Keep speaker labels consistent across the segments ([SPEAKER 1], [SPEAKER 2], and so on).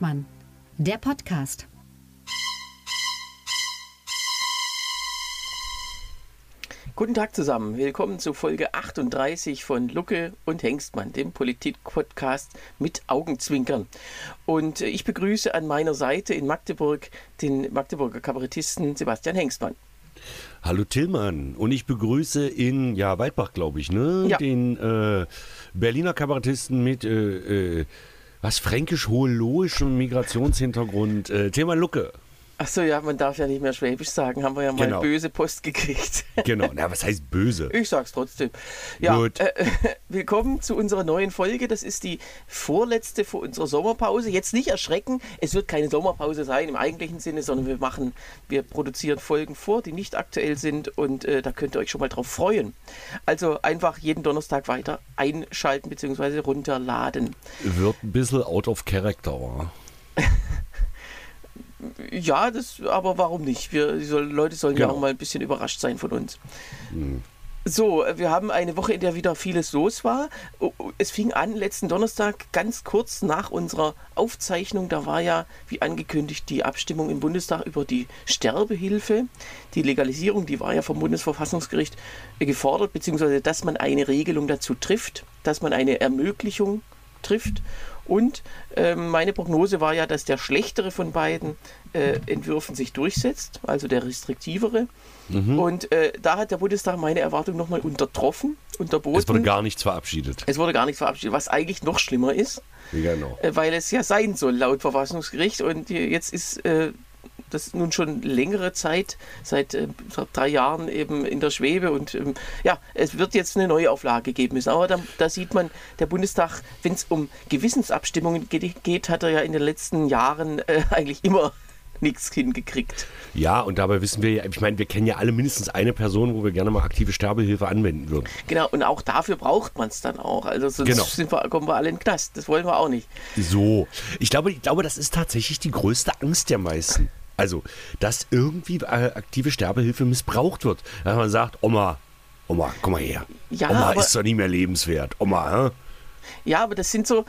[SPEAKER 1] Hengstmann, der Podcast.
[SPEAKER 2] Guten Tag zusammen. Willkommen zu Folge 38 von Lucke und Hengstmann, dem Politik-Podcast mit Augenzwinkern. Und ich begrüße an meiner Seite in Magdeburg den Magdeburger Kabarettisten Sebastian Hengstmann.
[SPEAKER 3] Hallo Tillmann und ich begrüße in ja Weidbach, glaube ich, ne,
[SPEAKER 2] Ja.
[SPEAKER 3] den äh, Berliner Kabarettisten mit äh, äh, was fränkisch-hohologischem Migrationshintergrund, äh, Tillmann Lucke.
[SPEAKER 2] Achso, ja, man darf ja nicht mehr Schwäbisch sagen, haben wir ja mal
[SPEAKER 3] Genau.
[SPEAKER 2] böse Post gekriegt.
[SPEAKER 3] Genau, na was heißt böse?
[SPEAKER 2] Ich sag's trotzdem. Ja,
[SPEAKER 3] Gut.
[SPEAKER 2] äh, willkommen zu unserer neuen Folge. Das ist die vorletzte vor unserer Sommerpause. Jetzt nicht erschrecken, es wird keine Sommerpause sein im eigentlichen Sinne, sondern wir machen, wir produzieren Folgen vor, die nicht aktuell sind und äh, da könnt ihr euch schon mal drauf freuen. Also einfach jeden Donnerstag weiter einschalten bzw. runterladen.
[SPEAKER 3] Wird ein bisschen out of character. wa?
[SPEAKER 2] Ja, das, aber warum nicht? Wir, die soll, Leute sollen ja
[SPEAKER 3] Genau.
[SPEAKER 2] auch mal ein bisschen überrascht sein von uns. So, äh, wir haben eine Woche, in der wieder vieles los war. Es fing an letzten Donnerstag ganz kurz nach unserer Aufzeichnung. Da war ja, wie angekündigt, die Abstimmung im Bundestag über die Sterbehilfe. Die Legalisierung, die war ja vom Bundesverfassungsgericht äh, gefordert, beziehungsweise dass man eine Regelung dazu trifft, dass man eine Ermöglichung trifft. Und ähm, meine Prognose war ja, dass der schlechtere von beiden äh, Entwürfen sich durchsetzt, also der restriktivere. Und äh, da hat der Bundestag meine Erwartung nochmal untertroffen, unterboten.
[SPEAKER 3] Es wurde gar nichts verabschiedet.
[SPEAKER 2] es wurde gar nicht verabschiedet, was eigentlich noch schlimmer ist,
[SPEAKER 3] Genau.
[SPEAKER 2] äh, weil es ja sein soll laut Verfassungsgericht. Und äh, jetzt ist äh, das nun schon längere Zeit, seit, äh, drei Jahren eben in der Schwebe. Und ähm, ja, es wird jetzt eine neue Auflage geben müssen. Aber da, da sieht man, der Bundestag, wenn es um Gewissensabstimmungen geht, geht, hat er ja in den letzten Jahren äh, eigentlich immer nichts hingekriegt.
[SPEAKER 3] Ja, und dabei wissen wir ja, ich meine, wir kennen ja alle mindestens eine Person, wo wir gerne mal aktive Sterbehilfe anwenden würden.
[SPEAKER 2] Genau, und auch dafür braucht man es dann auch. Also sonst
[SPEAKER 3] Genau.
[SPEAKER 2] sind wir, kommen wir alle in den Knast. Das wollen wir auch nicht.
[SPEAKER 3] So, ich glaube, ich glaube, das ist tatsächlich die größte Angst der meisten. Also, dass irgendwie äh, aktive Sterbehilfe missbraucht wird. Dass man sagt, Oma, Oma, komm mal her.
[SPEAKER 2] Ja,
[SPEAKER 3] Oma ist doch nicht mehr lebenswert. Oma, hä?
[SPEAKER 2] Ja, aber das sind so,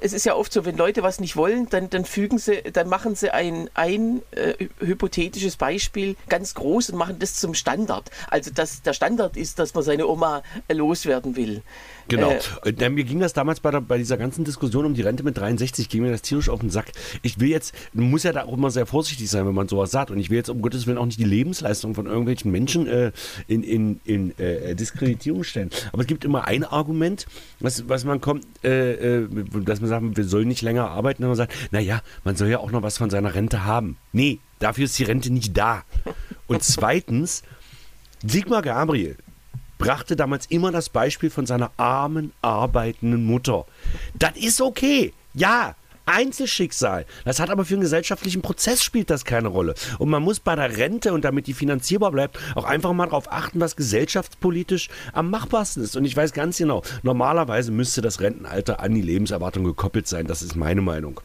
[SPEAKER 2] es ist ja oft so, wenn Leute was nicht wollen, dann, dann fügen sie, dann machen sie ein, ein äh, hypothetisches Beispiel ganz groß und machen das zum Standard. Also dass der Standard ist, dass man seine Oma äh, loswerden will.
[SPEAKER 3] Genau.
[SPEAKER 2] Äh,
[SPEAKER 3] äh, mir ging das damals bei, der, bei dieser ganzen Diskussion um die Rente mit 63, ging mir das tierisch auf den Sack. Ich will jetzt, man muss ja da auch immer sehr vorsichtig sein, wenn man sowas sagt. Und ich will jetzt um Gottes Willen auch nicht die Lebensleistung von irgendwelchen Menschen äh, in, in, in äh, Diskreditierung stellen. Aber es gibt immer ein Argument, was, was man kommt, äh, äh, dass man sagt, wir sollen nicht länger arbeiten, und man sagt, naja, man soll ja auch noch was von seiner Rente haben. Nee, dafür ist die Rente nicht da. Und zweitens, Sigmar Gabriel brachte damals immer das Beispiel von seiner armen, arbeitenden Mutter. Das ist okay. Ja. Einzelschicksal. Das hat aber für einen gesellschaftlichen Prozess spielt das keine Rolle. Und man muss bei der Rente und damit die finanzierbar bleibt, auch einfach mal darauf achten, was gesellschaftspolitisch am machbarsten ist. Und ich weiß ganz genau, normalerweise müsste das Rentenalter an die Lebenserwartung gekoppelt sein. Das ist meine Meinung.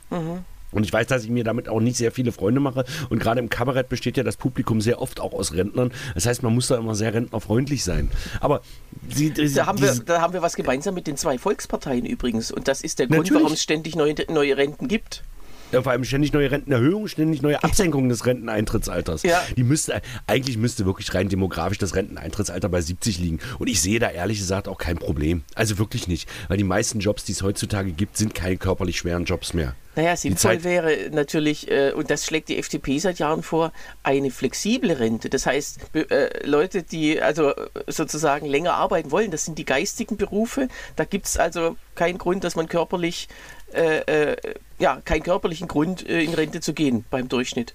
[SPEAKER 3] Und ich weiß, dass ich mir damit auch nicht sehr viele Freunde mache. Und gerade im Kabarett besteht ja das Publikum sehr oft auch aus Rentnern. Das heißt, man muss da immer sehr rentnerfreundlich sein. Aber sie, sie,
[SPEAKER 2] da haben, wir, da haben wir was gemeinsam mit den zwei Volksparteien übrigens. Und das ist der Grund, warum es ständig neue, neue Renten gibt.
[SPEAKER 3] Ja, vor allem ständig neue Rentenerhöhungen, ständig neue Absenkungen des Renteneintrittsalters.
[SPEAKER 2] Ja.
[SPEAKER 3] Die müsste, eigentlich müsste wirklich rein demografisch das Renteneintrittsalter bei 70 liegen. Und ich sehe da ehrlich gesagt auch kein Problem. Also wirklich nicht. Weil die meisten Jobs, die es heutzutage gibt, sind keine körperlich schweren Jobs mehr.
[SPEAKER 2] Naja, sinnvoll wäre natürlich, äh, und das schlägt die FDP seit Jahren vor, eine flexible Rente. Das heißt, äh, Leute, die also äh, sozusagen länger arbeiten wollen, das sind die geistigen Berufe. Da gibt es also keinen Grund, dass man körperlich, äh, äh, ja, keinen körperlichen Grund, äh, in Rente zu gehen beim Durchschnitt.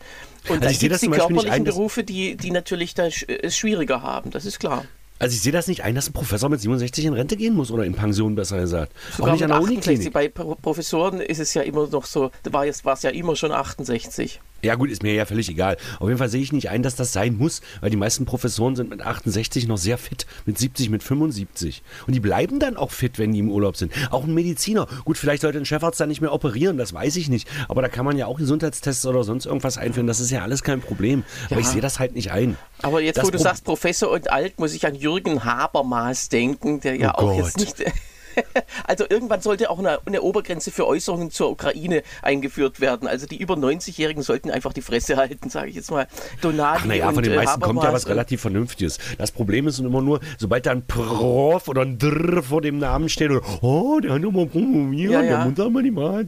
[SPEAKER 2] Und
[SPEAKER 3] Also
[SPEAKER 2] dann gibt es die körperlichen
[SPEAKER 3] ein,
[SPEAKER 2] Berufe, die, die natürlich da sch- es schwieriger haben, das ist klar.
[SPEAKER 3] Also ich sehe das nicht ein, dass ein Professor mit 67 in Rente gehen muss oder in Pension, besser gesagt.
[SPEAKER 2] Sogar
[SPEAKER 3] auch nicht an der
[SPEAKER 2] 68.
[SPEAKER 3] Uniklinik.
[SPEAKER 2] Bei Pro- Professoren ist es ja immer noch so, da war es war es ja immer schon 68.
[SPEAKER 3] Ja gut, ist mir ja völlig egal. Auf jeden Fall sehe ich nicht ein, dass das sein muss, weil die meisten Professoren sind mit 68 noch sehr fit, mit 70, mit 75. Und die bleiben dann auch fit, wenn die im Urlaub sind. Auch ein Mediziner. Gut, vielleicht sollte ein Chefarzt dann nicht mehr operieren, das weiß ich nicht. Aber da kann man ja auch Gesundheitstests oder sonst irgendwas einführen. Das ist ja alles kein Problem. Aber
[SPEAKER 2] Ja.
[SPEAKER 3] ich sehe das halt nicht ein.
[SPEAKER 2] Aber jetzt,
[SPEAKER 3] Das
[SPEAKER 2] wo du
[SPEAKER 3] Pro-
[SPEAKER 2] sagst Professor und alt, muss ich an Jürgen Habermas denken, der ja
[SPEAKER 3] Oh
[SPEAKER 2] auch jetzt
[SPEAKER 3] Gott.
[SPEAKER 2] nicht. Also irgendwann sollte auch eine, eine, Obergrenze für Äußerungen zur Ukraine eingeführt werden. Also die über 90-Jährigen sollten einfach die Fresse halten, sage ich jetzt mal.
[SPEAKER 3] Donati Ach naja, von den äh, meisten kommt ja was relativ Vernünftiges. Das Problem ist immer nur, sobald da ein Prof oder ein Drr vor dem Namen steht oder oh, der hat nochmal promoviert, ja, ja. der muss aber
[SPEAKER 2] nicht mal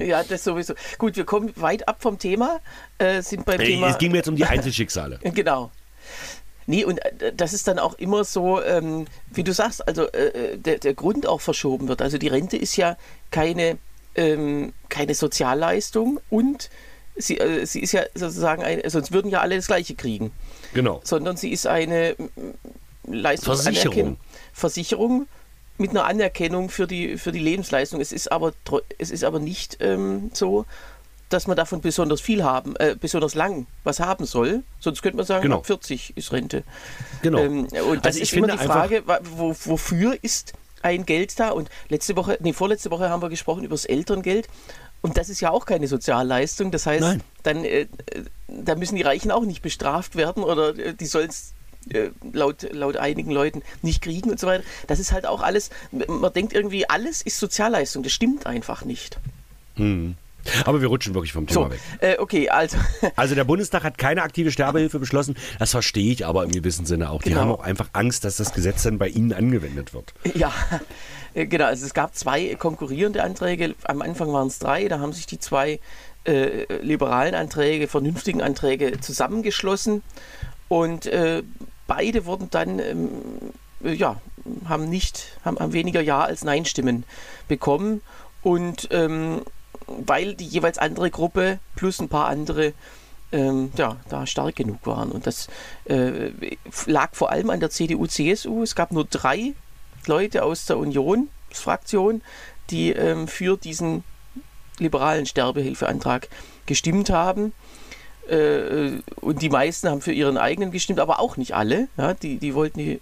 [SPEAKER 2] Ja, das sowieso. Gut, wir kommen weit ab vom Thema, äh, sind beim
[SPEAKER 3] Ey,
[SPEAKER 2] Thema...
[SPEAKER 3] Es ging mir jetzt um die Einzelschicksale.
[SPEAKER 2] genau. Nee, und äh, das ist dann auch immer so, ähm, wie du sagst, also äh, äh, der, der Grund auch verschoben wird. Also die Rente ist ja keine, ähm, keine Sozialleistung und sie, äh, sie ist ja sozusagen eine, sonst würden ja alle das Gleiche kriegen.
[SPEAKER 3] Genau.
[SPEAKER 2] Sondern sie ist eine Leistungsanerkennung. Versicherung mit einer Anerkennung für die, für die Lebensleistung. Es ist aber, es ist aber nicht ähm, so, dass man davon besonders viel haben, äh, besonders lang was haben soll. Sonst könnte man sagen, genau. ab 40 ist Rente.
[SPEAKER 3] Genau.
[SPEAKER 2] Ähm, und das also ist immer die Frage, wo, wofür ist ein Geld da? Und letzte Woche, nee, vorletzte Woche haben wir gesprochen über das Elterngeld. Und das ist ja auch keine Sozialleistung. Das heißt, Nein. dann äh, da müssen die Reichen auch nicht bestraft werden oder äh, die sollen es äh, laut, laut einigen Leuten nicht kriegen und so weiter. Das ist halt auch alles, man denkt irgendwie, alles ist Sozialleistung. Das stimmt einfach nicht.
[SPEAKER 3] Hm. Aber wir rutschen wirklich vom Thema so, weg.
[SPEAKER 2] Äh, okay, also.
[SPEAKER 3] Also der Bundestag hat keine aktive Sterbehilfe beschlossen. Das verstehe ich aber im gewissen Sinne auch. Die genau. haben auch einfach Angst, dass das Gesetz dann bei ihnen angewendet wird.
[SPEAKER 2] Ja, äh, genau. Also es gab zwei konkurrierende Anträge. Am Anfang waren es drei. Da haben sich die zwei äh, liberalen Anträge, vernünftigen Anträge zusammengeschlossen. Und äh, beide wurden dann, ähm, ja, haben nicht, haben, haben weniger Ja als Nein-Stimmen bekommen. Und ähm, weil die jeweils andere Gruppe plus ein paar andere ähm, ja, da stark genug waren. Und das äh, lag vor allem an der CDU, CSU. Es gab nur drei Leute aus der Union-Fraktion, die ähm, für diesen liberalen Sterbehilfeantrag gestimmt haben. Äh, und die meisten haben für ihren eigenen gestimmt, aber auch nicht alle. Ja, die, die wollten die,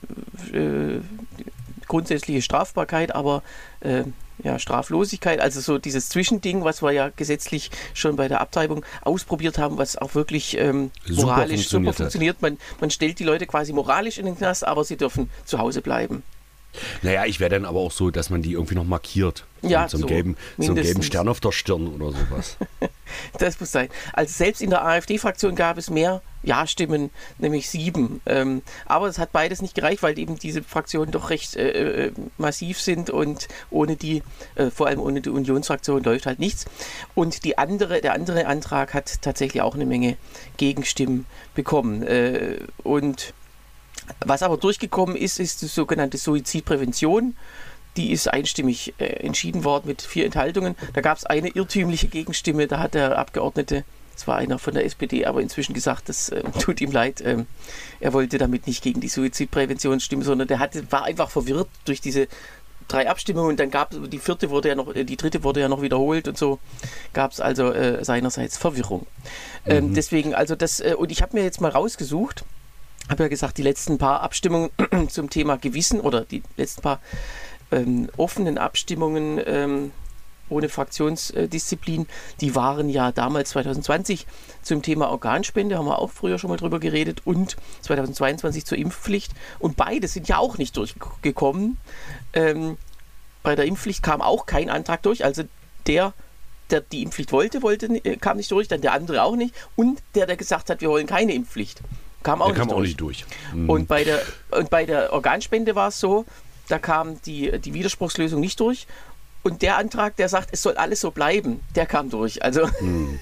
[SPEAKER 2] äh, die grundsätzliche Strafbarkeit, aber äh, ja, Straflosigkeit, also so dieses Zwischending, was wir ja gesetzlich schon bei der Abtreibung ausprobiert haben, was auch wirklich ähm, moralisch super funktioniert. Super funktioniert. Man, man stellt die Leute quasi moralisch in den Knast, aber sie dürfen zu Hause bleiben.
[SPEAKER 3] Naja, ich wäre dann aber auch so, dass man die irgendwie noch markiert.
[SPEAKER 2] Ja,
[SPEAKER 3] so, so, gelben, so einen gelben Stern auf der Stirn oder sowas.
[SPEAKER 2] das muss sein. Also selbst in der AfD-Fraktion gab es mehr Ja-Stimmen, nämlich sieben. Ähm, aber es hat beides nicht gereicht, weil eben diese Fraktionen doch recht äh, äh, massiv sind und ohne die, äh, vor allem ohne die Unionsfraktion läuft halt nichts. Und die andere, der andere Antrag hat tatsächlich auch eine Menge Gegenstimmen bekommen. Äh, und was aber durchgekommen ist, ist die sogenannte Suizidprävention. Die ist einstimmig äh, entschieden worden mit vier Enthaltungen. Da gab es eine irrtümliche Gegenstimme. Da hat der Abgeordnete, das war einer von der SPD, aber inzwischen gesagt, das äh, tut ihm leid. Ähm, er wollte damit nicht gegen die Suizidprävention stimmen, sondern der hatte, war einfach verwirrt durch diese drei Abstimmungen und dann gab es die vierte wurde ja noch, äh, die dritte wurde ja noch wiederholt und so gab es also äh, seinerseits Verwirrung. Ähm, mhm. deswegen, also das, äh, und ich habe mir jetzt mal rausgesucht, habe ja gesagt, die letzten paar Abstimmungen zum Thema Gewissen oder die letzten paar ähm, offenen Abstimmungen ähm, ohne Fraktionsdisziplin, die waren ja damals 2020 zum Thema Organspende, haben wir auch früher schon mal drüber geredet, und 2022 zur Impfpflicht. Und beide sind ja auch nicht durchgekommen. Ähm, bei der Impfpflicht kam auch kein Antrag durch. Also der, der die Impfpflicht wollte, wollte, äh, kam nicht durch, dann der andere auch nicht. Und der, der gesagt hat, wir wollen keine Impfpflicht. Kam auch,
[SPEAKER 3] der
[SPEAKER 2] nicht, kam
[SPEAKER 3] durch. auch nicht durch.
[SPEAKER 2] Mhm. Und, bei der, und bei der Organspende war es so, da kam die, die Widerspruchslösung nicht durch. Und der Antrag, der sagt, es soll alles so bleiben, der kam durch. Also hm.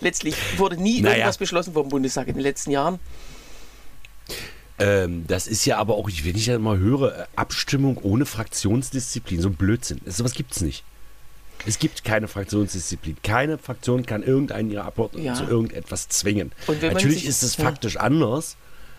[SPEAKER 2] letztlich wurde nie naja. irgendwas beschlossen vom Bundestag in den letzten Jahren.
[SPEAKER 3] Ähm, das ist ja aber auch, wenn ich ja mal höre, Abstimmung ohne Fraktionsdisziplin, so ein Blödsinn. So was gibt es nicht. Es gibt keine Fraktionsdisziplin. Keine Fraktion kann irgendeinen ihrer Abgeordneten ja. zu irgendetwas zwingen. Natürlich ist es faktisch ja. anders,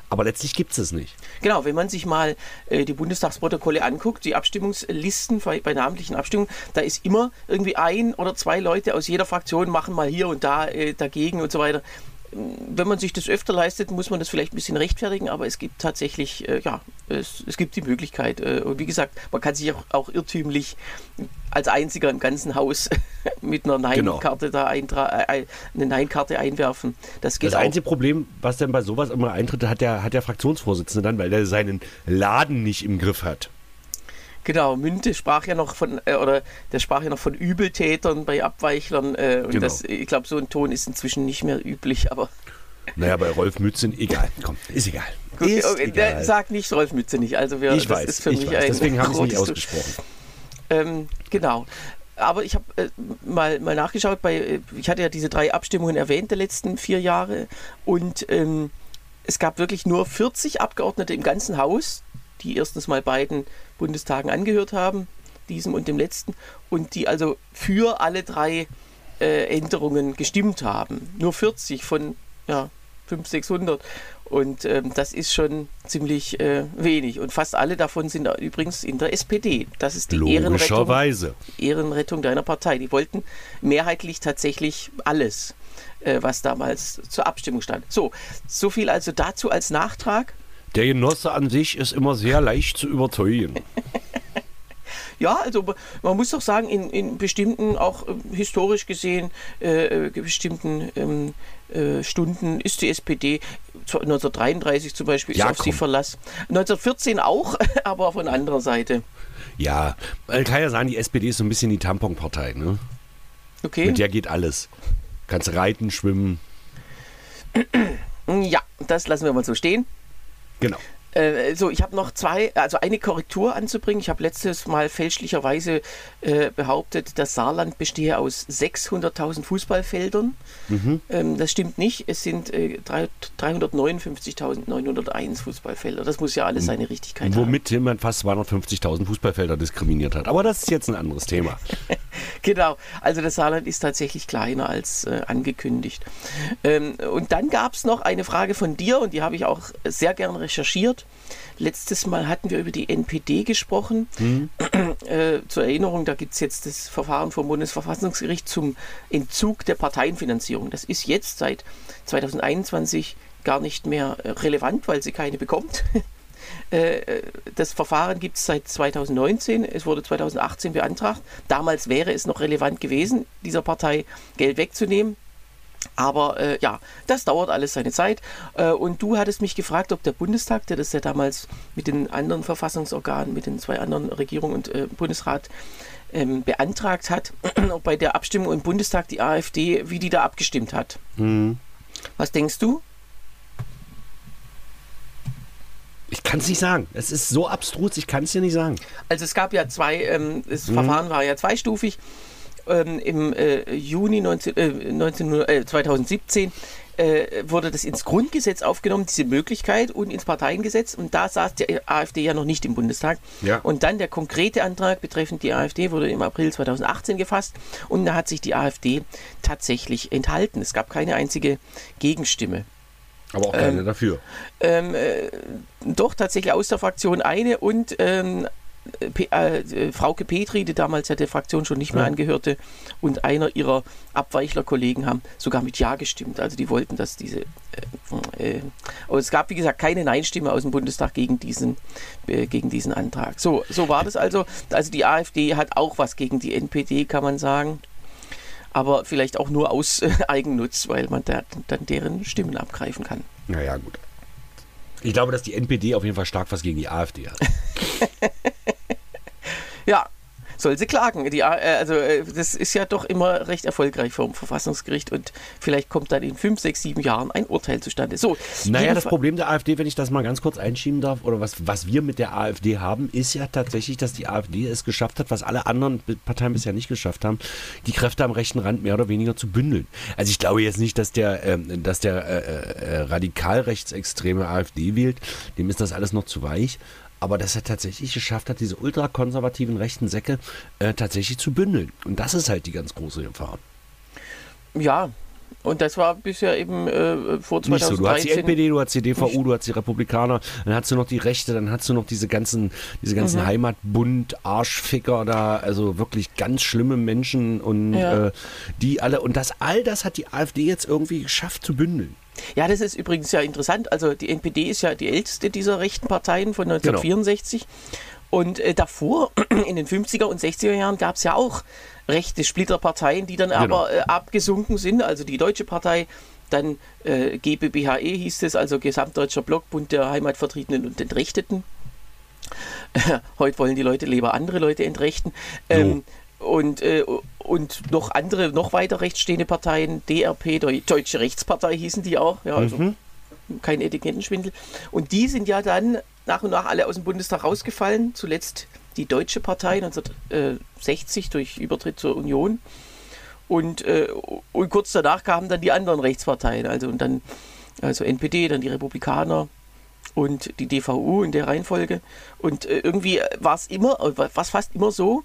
[SPEAKER 3] aber letztlich gibt es es nicht.
[SPEAKER 2] Genau, wenn man sich mal äh, die Bundestagsprotokolle anguckt, die Abstimmungslisten bei, bei, namentlichen Abstimmungen, da ist immer irgendwie ein oder zwei Leute aus jeder Fraktion machen mal hier und da äh, dagegen und so weiter wenn man sich das öfter leistet, muss man das vielleicht ein bisschen rechtfertigen, aber es gibt tatsächlich, äh, ja, es, es gibt die Möglichkeit. Äh, und wie gesagt, man kann sich auch, auch irrtümlich als einziger im ganzen Haus mit einer Nein-Karte genau. da eintra äh, eine Nein-Karte einwerfen. Das, geht
[SPEAKER 3] das einzige Problem, was dann bei sowas immer eintritt, hat der, hat der Fraktionsvorsitzende dann, weil er seinen Laden nicht im Griff hat.
[SPEAKER 2] Genau, Münte sprach ja noch von, äh, oder der sprach ja noch von Übeltätern bei Abweichlern. Äh, und
[SPEAKER 3] Genau.
[SPEAKER 2] das, ich glaube, so ein Ton ist inzwischen nicht mehr üblich, aber
[SPEAKER 3] Naja, bei Rolf Mützen, egal. Komm, ist egal.
[SPEAKER 2] gut,
[SPEAKER 3] ist
[SPEAKER 2] okay, der
[SPEAKER 3] egal.
[SPEAKER 2] sagt nicht Rolf Mütze nicht. Also wir,
[SPEAKER 3] ich
[SPEAKER 2] das
[SPEAKER 3] weiß,
[SPEAKER 2] ist für
[SPEAKER 3] ich
[SPEAKER 2] mich
[SPEAKER 3] weiß.
[SPEAKER 2] ein
[SPEAKER 3] Deswegen habe ich es nicht ausgesprochen.
[SPEAKER 2] Ähm, genau. Aber ich habe äh, mal, mal nachgeschaut, bei, äh, ich hatte ja diese drei Abstimmungen erwähnt der letzten vier Jahre und ähm, es gab wirklich nur 40 Abgeordnete im ganzen Haus, die erstens mal beiden Bundestagen angehört haben, diesem und dem letzten, und die also für alle drei äh, Änderungen gestimmt haben. Nur 40 von ja, 500, 600. Und ähm, das ist schon ziemlich äh, wenig. Und fast alle davon sind übrigens in der SPD. Das ist die Ehrenrettung. Ehrenrettung deiner Partei. Die wollten mehrheitlich tatsächlich alles, äh, was damals zur Abstimmung stand. So, so viel also dazu als Nachtrag.
[SPEAKER 3] Der Genosse an sich ist immer sehr leicht zu überzeugen.
[SPEAKER 2] Ja, also man muss doch sagen, in, in bestimmten, auch äh, historisch gesehen, äh, bestimmten ähm, äh, Stunden ist die SPD, zwar 1933 zum Beispiel,
[SPEAKER 3] Ja,
[SPEAKER 2] ist auf sie
[SPEAKER 3] komm.
[SPEAKER 2] Verlass. 1914 auch, aber von anderer Seite.
[SPEAKER 3] Ja, man kann ja sagen, die SPD ist so ein bisschen die Tamponpartei. Ne?
[SPEAKER 2] Okay?
[SPEAKER 3] Mit der geht alles. Kannst reiten, schwimmen.
[SPEAKER 2] Ja, das lassen wir mal so stehen.
[SPEAKER 3] Genau.
[SPEAKER 2] Äh, so, ich habe noch zwei, also eine Korrektur anzubringen. Ich habe letztes Mal fälschlicherweise äh, behauptet, das Saarland bestehe aus 600.000 Fußballfeldern. Ähm, das stimmt nicht. Es sind äh, drei- 359.901 Fußballfelder. Das muss ja alles seine Richtigkeit haben.
[SPEAKER 3] Womit jemand fast 250.000 Fußballfelder diskriminiert hat. Aber das ist jetzt ein anderes Thema.
[SPEAKER 2] Genau, also das Saarland ist tatsächlich kleiner als äh, angekündigt. Ähm, und dann gab es noch eine Frage von dir und die habe ich auch sehr gern recherchiert. Letztes Mal hatten wir über die NPD gesprochen. Äh, zur Erinnerung, da gibt es jetzt das Verfahren vom Bundesverfassungsgericht zum Entzug der Parteienfinanzierung. Das ist jetzt seit 2021 gar nicht mehr äh, relevant, weil sie keine bekommt. Äh, Das Verfahren gibt es seit 2019. Es wurde 2018 beantragt. Damals wäre es noch relevant gewesen, dieser Partei Geld wegzunehmen. Aber äh, ja, das dauert alles seine Zeit. Äh, und du hattest mich gefragt, ob der Bundestag, der das ja damals mit den anderen Verfassungsorganen, mit den zwei anderen Regierung und äh, Bundesrat ähm, beantragt hat, ob bei der Abstimmung im Bundestag die AfD, wie die da abgestimmt hat. Was denkst du?
[SPEAKER 3] Ich kann es nicht sagen. Es ist so abstrus, ich kann es dir nicht sagen.
[SPEAKER 2] Also es gab ja zwei, ähm, das Verfahren war ja zweistufig. Ähm, Im äh, Juni 19, äh, 19, äh, 2017 äh, wurde das ins Grundgesetz aufgenommen, diese Möglichkeit, und ins Parteiengesetz. Und da saß die AfD ja noch nicht im Bundestag.
[SPEAKER 3] Ja.
[SPEAKER 2] Und dann der konkrete Antrag betreffend die AfD wurde im April 2018 gefasst. Und da hat sich die AfD tatsächlich enthalten. Es gab keine einzige Gegenstimme.
[SPEAKER 3] Aber auch keine dafür.
[SPEAKER 2] Ähm, äh, doch tatsächlich aus der Fraktion eine und ähm, äh, äh, Frauke Petri, die damals ja der Fraktion schon nicht mehr
[SPEAKER 3] Ja.
[SPEAKER 2] angehörte, und einer ihrer Abweichler-Kollegen haben sogar mit Ja gestimmt. Also die wollten, dass diese. Äh, äh, aber es gab, wie gesagt, keine Nein-Stimme aus dem Bundestag gegen diesen, äh, gegen diesen Antrag. So, so war das also. Also die AfD hat auch was gegen die NPD, kann man sagen. Aber vielleicht auch nur aus äh, Eigennutz, weil man da, dann deren Stimmen abgreifen kann.
[SPEAKER 3] Naja, gut. Ich glaube, dass die NPD auf jeden Fall stark was gegen die AfD hat.
[SPEAKER 2] Ja, soll sie klagen. Die, äh, also äh, das ist ja doch immer recht erfolgreich vom Verfassungsgericht und vielleicht kommt dann in fünf, sechs, sieben Jahren ein Urteil zustande. So,
[SPEAKER 3] Naja, das Problem der AfD, wenn ich das mal ganz kurz einschieben darf, oder was, was wir mit der AfD haben, ist ja tatsächlich, dass die AfD es geschafft hat, was alle anderen Parteien bisher nicht geschafft haben, die Kräfte am rechten Rand mehr oder weniger zu bündeln. Also ich glaube jetzt nicht, dass der, ähm, dass der äh, äh, radikal rechtsextreme AfD wählt, dem ist das alles noch zu weich. Aber dass er tatsächlich geschafft hat, diese ultrakonservativen rechten Säcke äh, tatsächlich zu bündeln. Und das ist halt die ganz große Gefahr.
[SPEAKER 2] ja, und das war bisher eben äh, vor
[SPEAKER 3] Nicht so. Du hast die
[SPEAKER 2] 2013.
[SPEAKER 3] NPD, du hast die DVU, du hast die Republikaner, dann hast du noch die Rechte, dann hast du noch diese ganzen, diese ganzen Heimatbund-Arschficker da, also wirklich ganz schlimme Menschen und
[SPEAKER 2] Ja.
[SPEAKER 3] äh, die alle, und das all das hat die AfD jetzt irgendwie geschafft zu bündeln.
[SPEAKER 2] Ja, das ist übrigens ja interessant. Also die NPD ist ja die älteste dieser rechten Parteien von
[SPEAKER 3] Genau.
[SPEAKER 2] 1964. Und äh, davor, in den 50er und 60er Jahren, gab es ja auch rechte Splitterparteien, die dann
[SPEAKER 3] Genau.
[SPEAKER 2] aber äh, abgesunken sind. Also die Deutsche Partei, dann äh, GBBHE hieß es, also Gesamtdeutscher Block, Bund der Heimatvertriebenen und Entrechteten. Heute wollen die Leute lieber andere Leute entrechten. Ähm, und, äh, und noch andere, noch weiter rechtsstehende Parteien, DRP, Deutsche Rechtspartei hießen die auch, ja, also mhm. kein Etikettenschwindel. Und die sind ja dann nach und nach alle aus dem Bundestag rausgefallen. Zuletzt die Deutsche Partei 1960 durch Übertritt zur Union. Und, äh, und kurz danach kamen dann die anderen Rechtsparteien, also und dann also NPD, dann die Republikaner und die DVU in der Reihenfolge. Und äh, irgendwie war es immer, war fast immer so,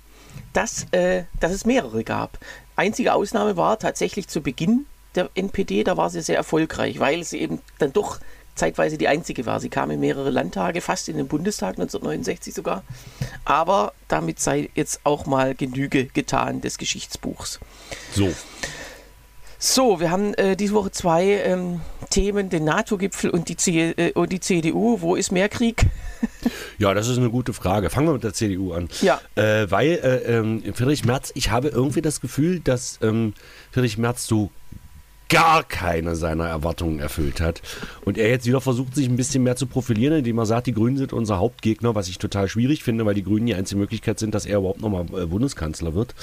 [SPEAKER 2] dass, äh, dass es mehrere gab. Einzige Ausnahme war tatsächlich zu Beginn der NPD, da war sie sehr erfolgreich, weil sie eben dann doch zeitweise die einzige war. Sie kam in mehrere Landtage, fast in den Bundestag 1969 sogar. Aber damit sei jetzt auch mal Genüge getan des Geschichtsbuchs.
[SPEAKER 3] So.
[SPEAKER 2] So, wir haben äh, diese Woche zwei ähm, Themen, den NATO-Gipfel und, äh, und, die CDU. Wo ist mehr Krieg?
[SPEAKER 3] ja, das ist eine gute Frage. Fangen wir mit der CDU an.
[SPEAKER 2] Ja.
[SPEAKER 3] Äh, weil äh, ähm, Friedrich Merz, ich habe irgendwie das Gefühl, dass ähm, Friedrich Merz so gar keine seiner Erwartungen erfüllt hat. Und er jetzt wieder versucht, sich ein bisschen mehr zu profilieren, indem er sagt, die Grünen sind unser Hauptgegner, was ich total schwierig finde, weil die Grünen die einzige Möglichkeit sind, dass er überhaupt nochmal äh, Bundeskanzler wird.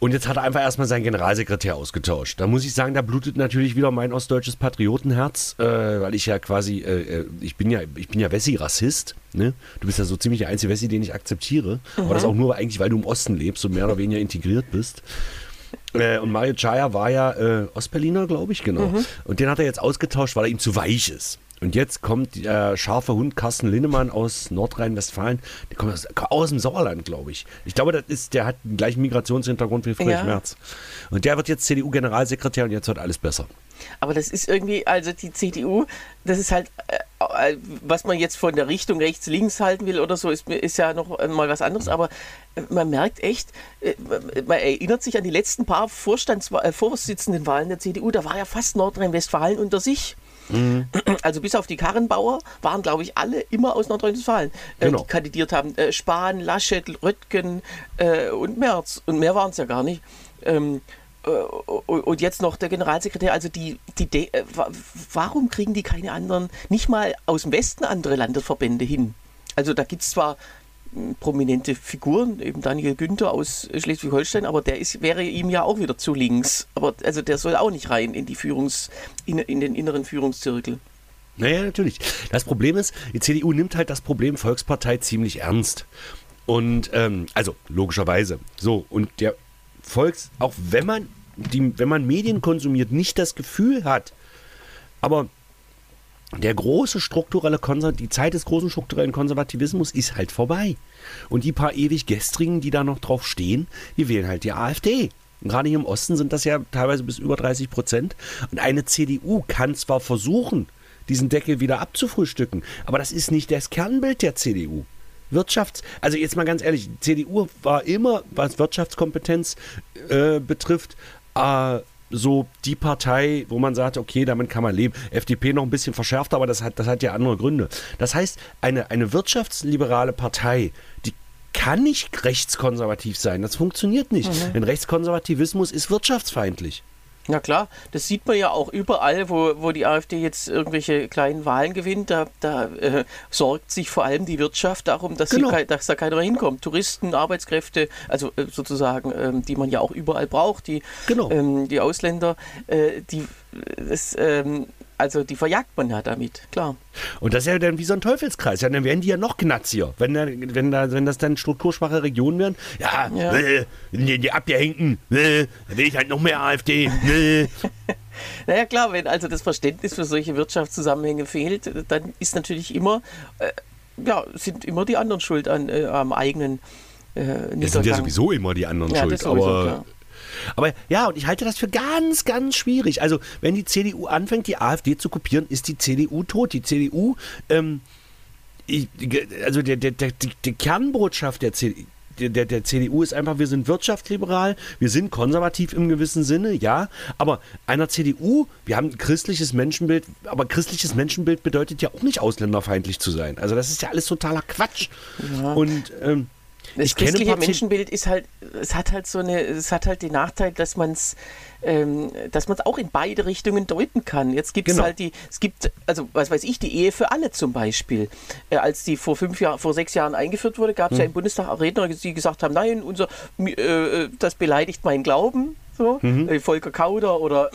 [SPEAKER 3] Und jetzt hat er einfach erstmal seinen Generalsekretär ausgetauscht. Da muss ich sagen, da blutet natürlich wieder mein ostdeutsches Patriotenherz, äh, weil ich ja quasi, äh, äh ich bin ja, ich bin ja Wessi-Rassist. Ne? Du bist ja so ziemlich der einzige Wessi, den ich akzeptiere. Mhm. Aber das auch nur eigentlich, weil du im Osten lebst und mehr oder weniger integriert bist. Äh, und Mario Chaya war ja äh, Ostberliner, glaube ich, genau. Mhm. Und den hat er jetzt ausgetauscht, weil er ihm zu weich ist. Und jetzt kommt der scharfe Hund Carsten Linnemann aus Nordrhein-Westfalen. Der kommt aus, aus dem Sauerland, glaube ich. Ich glaube, das ist, der hat den gleichen Migrationshintergrund wie Friedrich ja. Merz. Und der wird jetzt CDU-Generalsekretär und jetzt wird alles besser.
[SPEAKER 2] Aber das ist irgendwie, also die CDU, das ist halt, äh, was man jetzt von der Richtung rechts-links halten will oder so, ist, ist ja noch mal was anderes. Aber äh, man merkt echt, äh, man erinnert sich an die letzten paar Vorstands äh, Vorsitzendenwahlen der CDU, da war ja fast Nordrhein-Westfalen unter sich. Mhm. Also bis auf die Karrenbauer waren, glaube ich, alle immer aus Nordrhein-Westfalen, äh, genau. die kandidiert haben. Äh, Spahn, Laschet, Röttgen äh, und Merz. Und mehr waren es ja gar nicht. Ähm, äh, und jetzt noch der Generalsekretär, also die, die, äh, warum kriegen die keine anderen, nicht mal aus dem Westen andere Landesverbände hin? Also da gibt es zwar prominente Figuren, eben Daniel Günther aus Schleswig-Holstein, aber der ist, wäre ihm ja auch wieder zu links. Aber also der soll auch nicht rein in die Führungs, in, in den inneren Führungszirkel.
[SPEAKER 3] Naja, natürlich. Das Problem ist, die CDU nimmt halt das Problem Volkspartei ziemlich ernst. Und ähm, also logischerweise. So, und der Volks, auch wenn man die, wenn man Medien konsumiert, nicht das Gefühl hat, aber der große strukturelle Konser die Zeit des großen strukturellen Konservativismus ist halt vorbei. Und die paar ewig Gestrigen, die da noch drauf stehen, die wählen halt die AfD. Gerade hier im Osten sind das ja teilweise bis über 30 Prozent. Und eine CDU kann zwar versuchen, diesen Deckel wieder abzufrühstücken, aber das ist nicht das Kernbild der CDU. Wirtschafts-, also jetzt mal ganz ehrlich, CDU war immer, was Wirtschaftskompetenz äh, betrifft, äh, so die Partei, wo man sagt, okay, damit kann man leben. FDP noch ein bisschen verschärft, aber das hat, das hat ja andere Gründe. Das heißt, eine, eine wirtschaftsliberale Partei, die kann nicht rechtskonservativ sein. Das funktioniert nicht. Mhm. Denn Rechtskonservativismus ist wirtschaftsfeindlich.
[SPEAKER 2] Ja klar, das sieht man ja auch überall, wo, wo die AfD jetzt irgendwelche kleinen Wahlen gewinnt. Da, da äh, sorgt sich vor allem die Wirtschaft darum, dass, genau. sie, dass da keiner mehr hinkommt. Touristen, Arbeitskräfte, also äh, sozusagen, ähm, die man ja auch überall braucht, die, genau. ähm, die Ausländer, äh, die das, ähm, also die verjagt man ja damit, klar.
[SPEAKER 3] Und das ist ja dann wie so ein Teufelskreis. Ja, dann werden die ja noch knatziger. Wenn, wenn, da, wenn das dann strukturschwache Regionen werden, ja, ja. Äh, die, die abgehängten, äh, will ich halt noch mehr AfD. Äh.
[SPEAKER 2] naja klar, wenn also das Verständnis für solche Wirtschaftszusammenhänge fehlt, dann ist natürlich immer, äh, ja, sind immer die anderen schuld an, äh, am eigenen
[SPEAKER 3] äh, Es sind ja sowieso immer die anderen ja, schuld, aber... Klar. Aber ja, und ich halte das für ganz, ganz schwierig. Also, wenn die CDU anfängt, die AfD zu kopieren, ist die CDU tot. Die CDU, ähm, ich, also der, der, der, die Kernbotschaft der CDU, der, der, CDU ist einfach, wir sind wirtschaftsliberal, wir sind konservativ im gewissen Sinne, ja, aber einer CDU, wir haben ein christliches Menschenbild, aber christliches Menschenbild bedeutet ja auch nicht ausländerfeindlich zu sein. Also das ist ja alles totaler Quatsch. Ja. Und ähm,
[SPEAKER 2] Das
[SPEAKER 3] Ich
[SPEAKER 2] christliche Menschenbild ist halt, es hat halt so eine, es hat halt den Nachteil, dass man es ähm, dass man es auch in beide Richtungen deuten kann. Jetzt gibt es
[SPEAKER 3] Genau.
[SPEAKER 2] halt die, es gibt, also was weiß ich, die Ehe für alle zum Beispiel. Äh, als die vor fünf Jahren, vor sechs Jahren eingeführt wurde, gab es
[SPEAKER 3] Mhm.
[SPEAKER 2] ja im Bundestag Redner, die gesagt haben, nein, unser, äh, äh, das beleidigt meinen Glauben. So,
[SPEAKER 3] Mhm.
[SPEAKER 2] äh, Volker Kauder oder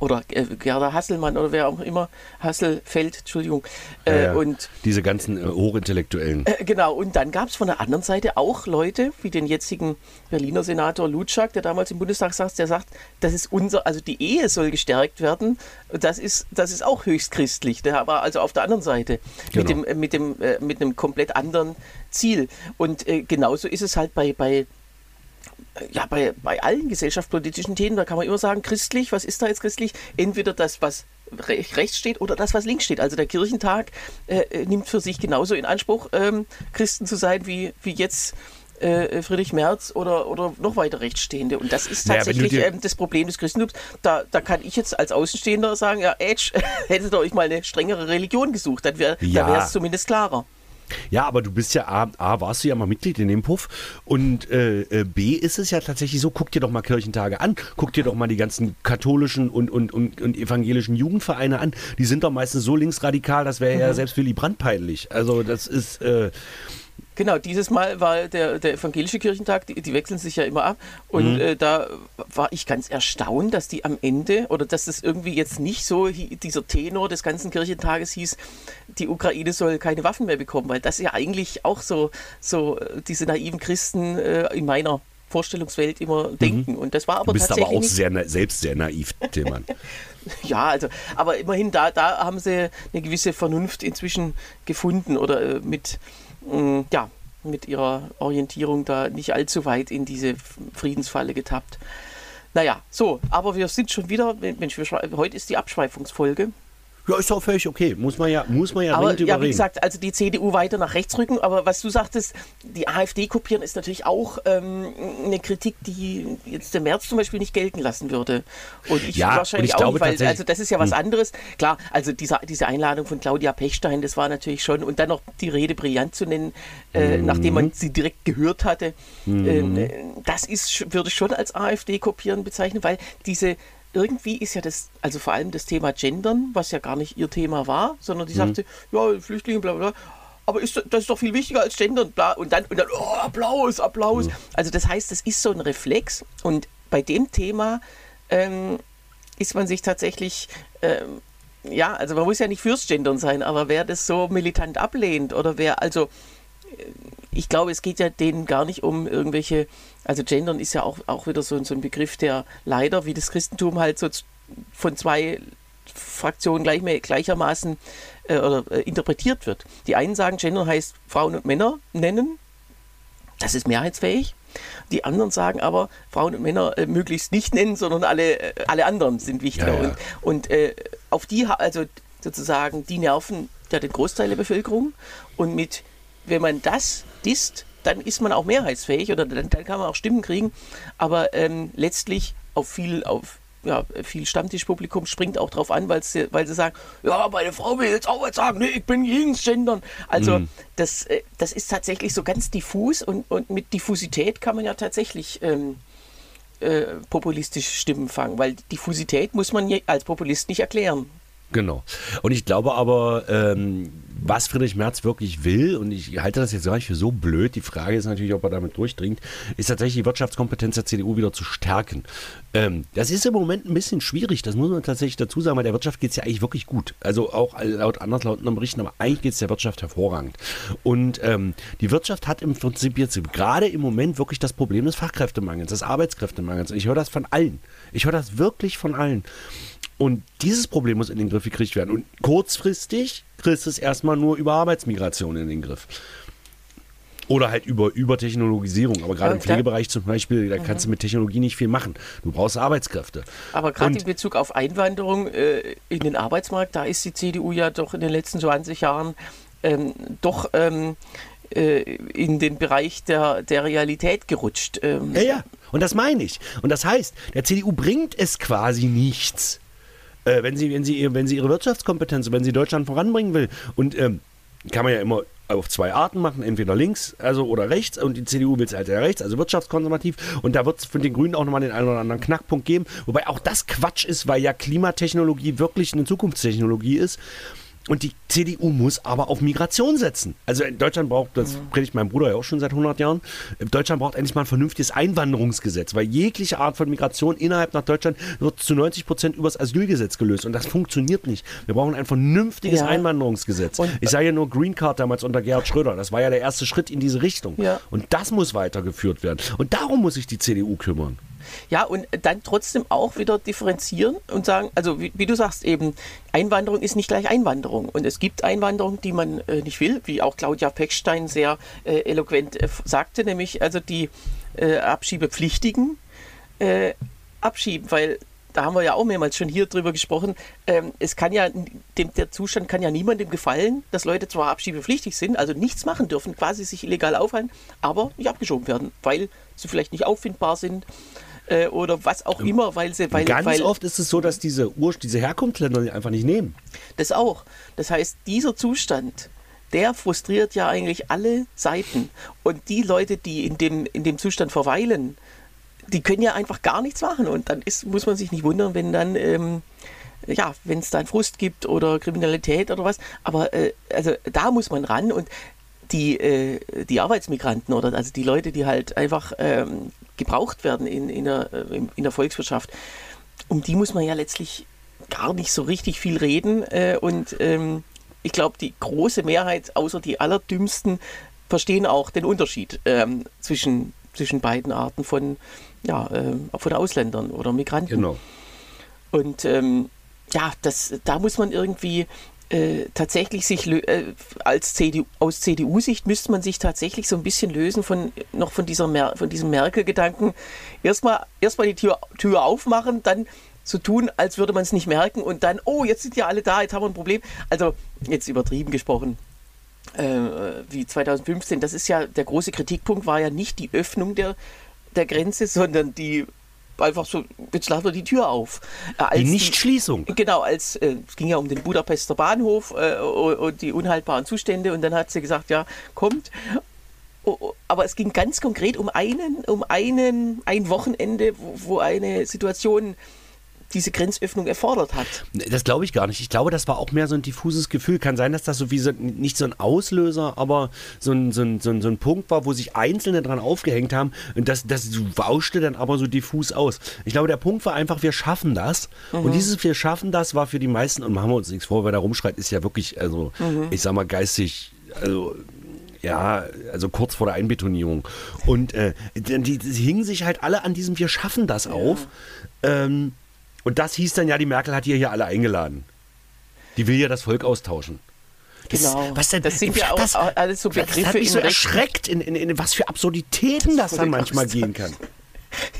[SPEAKER 2] oder äh, Gerda Hasselmann oder wer auch immer, Hasselfeld, Entschuldigung. Äh,
[SPEAKER 3] Ja, ja.
[SPEAKER 2] Und
[SPEAKER 3] Diese ganzen äh, Hochintellektuellen.
[SPEAKER 2] äh, Genau, und dann gab es von der anderen Seite auch Leute, wie den jetzigen Berliner Senator Lutschak, der damals im Bundestag saß, der sagt, das ist unser, also die Ehe soll gestärkt werden. Das ist, das ist auch höchst christlich. Der war also auf der anderen Seite mit,
[SPEAKER 3] Genau.
[SPEAKER 2] dem, äh, mit, dem, äh, mit einem komplett anderen Ziel. Und äh, genauso ist es halt bei, bei ja, bei, bei allen gesellschaftspolitischen Themen, da kann man immer sagen, christlich, was ist da jetzt christlich? Entweder das, was re rechts steht oder das, was links steht. Also der Kirchentag äh, äh, nimmt für sich genauso in Anspruch, ähm, Christen zu sein, wie, wie jetzt äh, Friedrich Merz oder, oder noch weiter rechtsstehende. Und das ist
[SPEAKER 3] Naja,
[SPEAKER 2] tatsächlich
[SPEAKER 3] dir-
[SPEAKER 2] ähm, das Problem des Christentums. Da, da kann ich jetzt als Außenstehender sagen, ja, Edge, hättet ihr euch mal eine strengere Religion gesucht, dann wäre
[SPEAKER 3] Ja.
[SPEAKER 2] da wäre es zumindest klarer.
[SPEAKER 3] Ja, aber du bist ja A, A, warst du ja mal Mitglied in dem Puff und äh, äh, B ist es ja tatsächlich so, guck dir doch mal Kirchentage an, guck dir doch mal die ganzen katholischen und, und, und, und evangelischen Jugendvereine an. Die sind doch meistens so linksradikal, das wäre ja selbst Willy Brandt peinlich. Also das ist, äh,
[SPEAKER 2] Genau, dieses Mal war der, der evangelische Kirchentag, die, die wechseln sich ja immer ab. Und äh, da war ich ganz erstaunt, dass die am Ende, oder dass das irgendwie jetzt nicht so, dieser Tenor des ganzen Kirchentages hieß, die Ukraine soll keine Waffen mehr bekommen, weil das ja eigentlich auch so, so äh, diese naiven Christen äh, in meiner Vorstellungswelt immer denken. Und das war aber
[SPEAKER 3] du bist aber
[SPEAKER 2] tatsächlich
[SPEAKER 3] auch
[SPEAKER 2] nicht
[SPEAKER 3] sehr, selbst sehr naiv, Tillmann.
[SPEAKER 2] ja, also, aber immerhin, da, da haben sie eine gewisse Vernunft inzwischen gefunden oder äh, mit, mh, ja, mit ihrer Orientierung da nicht allzu weit in diese Friedensfalle getappt. Naja, so, aber wir sind schon wieder, Mensch, wir, heute ist die Abschweifungsfolge.
[SPEAKER 3] Ja, ist doch völlig okay. Muss man ja, muss man ja
[SPEAKER 2] Aber ja, wie gesagt, also die CDU weiter nach rechts rücken. Aber was du sagtest, die AfD kopieren ist natürlich auch ähm, eine Kritik, die jetzt der März zum Beispiel nicht gelten lassen würde. Und ich
[SPEAKER 3] Ja,
[SPEAKER 2] wahrscheinlich
[SPEAKER 3] ich
[SPEAKER 2] auch
[SPEAKER 3] glaube
[SPEAKER 2] weil
[SPEAKER 3] Hm.
[SPEAKER 2] also das ist ja was anderes. Klar, also diese, diese Einladung von Claudia Pechstein, das war natürlich schon, und dann noch die Rede brillant zu nennen, äh,
[SPEAKER 3] Mhm.
[SPEAKER 2] nachdem man sie direkt gehört hatte, ähm, äh, das ist, würde ich schon als AfD-Kopieren bezeichnen, weil diese irgendwie ist ja das, also vor allem das Thema Gendern, was ja gar nicht ihr Thema war, sondern die sagte, ja, Flüchtlinge, bla bla bla. Aber ist, das ist doch viel wichtiger als Gendern. Bla, und dann, und dann oh, Applaus, Applaus. Also das heißt, es ist so ein Reflex. Und bei dem Thema ähm, ist man sich tatsächlich, ähm, ja, also man muss ja nicht fürs Gendern sein, aber wer das so militant ablehnt oder wer, also ich glaube, es geht ja denen gar nicht um irgendwelche, also Gendern ist ja auch, auch wieder so, so ein Begriff, der leider, wie das Christentum halt so von zwei Fraktionen gleich, gleichermaßen äh, oder, äh, interpretiert wird. Die einen sagen, Gendern heißt Frauen und Männer nennen, das ist mehrheitsfähig. Die anderen sagen aber, Frauen und Männer äh, möglichst nicht nennen, sondern alle, äh, alle anderen sind wichtiger.
[SPEAKER 3] Ja, ja.
[SPEAKER 2] Und, und äh, auf die, also sozusagen, die nerven ja den Großteil der Bevölkerung. Und mit, wenn man das disst, dann ist man auch mehrheitsfähig oder dann, dann kann man auch Stimmen kriegen. Aber ähm, letztlich auf viel, auf ja, viel Stammtischpublikum springt auch drauf an, weil sie, weil sie sagen, ja, meine Frau will jetzt auch was sagen, nee, ich bin gegen Gendern. Also das, äh, das ist tatsächlich so ganz diffus und, und mit Diffusität kann man ja tatsächlich ähm, äh, populistische Stimmen fangen, weil Diffusität muss man als Populist nicht erklären.
[SPEAKER 3] Genau. Und ich glaube aber, ähm, was Friedrich Merz wirklich will, und ich halte das jetzt gar nicht für so blöd, die Frage ist natürlich, ob er damit durchdringt, ist tatsächlich die Wirtschaftskompetenz der CDU wieder zu stärken. Ähm, das ist im Moment ein bisschen schwierig, das muss man tatsächlich dazu sagen, weil der Wirtschaft geht es ja eigentlich wirklich gut. Also auch laut anderslautenden Berichten, aber eigentlich geht es der Wirtschaft hervorragend. Und ähm, die Wirtschaft hat im Prinzip jetzt gerade im Moment wirklich das Problem des Fachkräftemangels, des Arbeitskräftemangels. Und ich höre das von allen. Ich höre das wirklich von allen. Und dieses Problem muss in den Griff gekriegt werden. Und kurzfristig kriegst du es erstmal nur über Arbeitsmigration in den Griff. Oder halt über Übertechnologisierung. Aber gerade im. Pflegebereich zum Beispiel, da kannst du mit Technologie nicht viel machen. Du brauchst Arbeitskräfte.
[SPEAKER 2] Aber gerade in Bezug auf Einwanderung äh, in den Arbeitsmarkt, da ist die CDU ja doch in den letzten 20 Jahren ähm, doch ähm, äh, in den Bereich der, der Realität gerutscht. Ähm,
[SPEAKER 3] Ja, ja. Und das meine ich. Und das heißt, der CDU bringt es quasi nichts, äh, wenn, sie, wenn, sie, wenn sie ihre Wirtschaftskompetenz, wenn sie Deutschland voranbringen will. Und ähm, kann man ja immer auf zwei Arten machen, entweder links also oder rechts und die CDU will es halt ja rechts, also wirtschaftskonservativ und da wird es von den Grünen auch nochmal den einen oder anderen Knackpunkt geben, wobei auch das Quatsch ist, weil ja Klimatechnologie wirklich eine Zukunftstechnologie ist und die CDU muss aber auf Migration setzen. Also Deutschland braucht, das predigt mein Bruder ja auch schon seit 100 Jahren, Deutschland braucht endlich mal ein vernünftiges Einwanderungsgesetz, weil jegliche Art von Migration innerhalb nach Deutschland wird zu 90 Prozent übers Asylgesetz gelöst und das funktioniert nicht. Wir brauchen ein vernünftiges
[SPEAKER 2] Ja.
[SPEAKER 3] Einwanderungsgesetz.
[SPEAKER 2] Und-
[SPEAKER 3] ich sage ja nur Green Card damals unter Gerhard Schröder. Das war ja der erste Schritt in diese Richtung.
[SPEAKER 2] Ja.
[SPEAKER 3] Und das muss weitergeführt werden. Und darum muss sich die CDU kümmern.
[SPEAKER 2] Ja, und dann trotzdem auch wieder differenzieren und sagen, also wie, wie du sagst eben, Einwanderung ist nicht gleich Einwanderung. Und es gibt Einwanderung, die man äh, nicht will, wie auch Claudia Peckstein sehr äh, eloquent äh, sagte, nämlich also die äh, Abschiebepflichtigen äh, abschieben, weil da haben wir ja auch mehrmals schon hier drüber gesprochen. Ähm, es kann ja, dem, der Zustand kann ja niemandem gefallen, dass Leute zwar abschiebepflichtig sind, also nichts machen dürfen, quasi sich illegal aufhalten, aber nicht abgeschoben werden, weil sie vielleicht nicht auffindbar sind äh, oder was auch immer, weil sie, weil,
[SPEAKER 3] Ganz
[SPEAKER 2] weil
[SPEAKER 3] oft ist es so, dass diese, Ur diese Herkunftsländer die einfach nicht nehmen.
[SPEAKER 2] das auch. Das heißt, dieser Zustand, der frustriert ja eigentlich alle Seiten. Und die Leute, die in dem, in dem Zustand verweilen, die können ja einfach gar nichts machen. Und dann ist, muss man sich nicht wundern, wenn dann, ähm, ja, wenn es dann Frust gibt oder Kriminalität oder was. Aber äh, also da muss man ran und die, äh, die Arbeitsmigranten oder also die Leute, die halt einfach ähm, gebraucht werden in, in, der, äh, in der Volkswirtschaft, um die muss man ja letztlich gar nicht so richtig viel reden. Äh, und ähm, ich glaube, die große Mehrheit, außer die Allerdümmsten, verstehen auch den Unterschied ähm, zwischen, zwischen beiden Arten von, ja, ähm, von Ausländern oder Migranten.
[SPEAKER 3] Genau.
[SPEAKER 2] Und ähm, ja, das, da muss man irgendwie äh, tatsächlich sich äh, als CDU, aus CDU-Sicht müsste man sich tatsächlich so ein bisschen lösen von noch von dieser Mer von diesem Merkel-Gedanken. Erstmal erstmal die Tür, Tür aufmachen, dann so tun, als würde man es nicht merken und dann, oh, jetzt sind ja alle da, jetzt haben wir ein Problem. Also jetzt übertrieben gesprochen. Äh, wie 2015, das ist ja, der große Kritikpunkt war ja nicht die Öffnung der, der Grenze, sondern die einfach so, jetzt lassen wir die Tür auf. Äh, als
[SPEAKER 3] Die Nichtschließung.
[SPEAKER 2] Genau, als äh, es ging ja um den Budapester Bahnhof äh, und die unhaltbaren Zustände und dann hat sie gesagt, ja, kommt. Aber es ging ganz konkret um einen, um einen, ein Wochenende, wo, wo eine Situation diese Grenzöffnung erfordert hat.
[SPEAKER 3] Das glaube ich gar nicht. Ich glaube, das war auch mehr so ein diffuses Gefühl. Kann sein, dass das so wie so, nicht so ein Auslöser, aber so ein, so ein, so ein, so ein Punkt war, wo sich Einzelne dran aufgehängt haben und das, das bauschte dann aber so diffus aus. Ich glaube, der Punkt war einfach, wir schaffen das. Und dieses Wir schaffen das war für die meisten, und machen wir uns nichts vor, wer da rumschreit, ist ja wirklich, also ich sag mal, geistig, also ja, also kurz vor der Einbetonierung. Und äh, die, die, hingen sich halt alle an diesem Wir schaffen das auf. Ähm, und das hieß dann ja, die Merkel hat ja hier alle eingeladen. Die will ja das Volk austauschen. Das,
[SPEAKER 2] Genau.
[SPEAKER 3] Was denn?
[SPEAKER 2] Das sind ja auch
[SPEAKER 3] das,
[SPEAKER 2] alles so
[SPEAKER 3] Das hat
[SPEAKER 2] Begriffe
[SPEAKER 3] mich so erschreckt, in, in, in was für Absurditäten das, dann
[SPEAKER 2] Volk
[SPEAKER 3] manchmal gehen kann.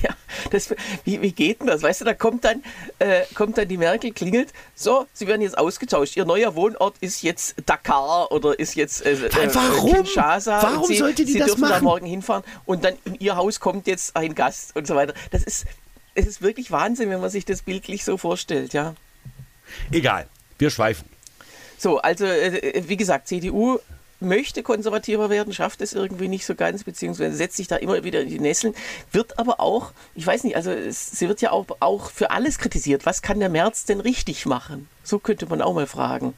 [SPEAKER 2] Ja, das, wie, wie geht denn das? Weißt du, da kommt dann, äh, kommt dann die Merkel, klingelt, so, Sie werden jetzt ausgetauscht. Ihr neuer Wohnort ist jetzt Dakar oder ist jetzt äh, äh,
[SPEAKER 3] Warum?
[SPEAKER 2] Kinshasa.
[SPEAKER 3] Warum
[SPEAKER 2] Sie,
[SPEAKER 3] sollte die
[SPEAKER 2] Sie
[SPEAKER 3] das
[SPEAKER 2] dürfen da
[SPEAKER 3] machen?
[SPEAKER 2] morgen hinfahren und dann in Ihr Haus kommt jetzt ein Gast und so weiter. Das ist, es ist wirklich Wahnsinn, wenn man sich das bildlich so vorstellt, ja.
[SPEAKER 3] Egal, wir schweifen.
[SPEAKER 2] So, also äh, wie gesagt, CDU möchte konservativer werden, schafft es irgendwie nicht so ganz, beziehungsweise setzt sich da immer wieder in die Nesseln, wird aber auch, ich weiß nicht, also es, sie wird ja auch, auch für alles kritisiert. Was kann der März denn richtig machen? So könnte man auch mal fragen.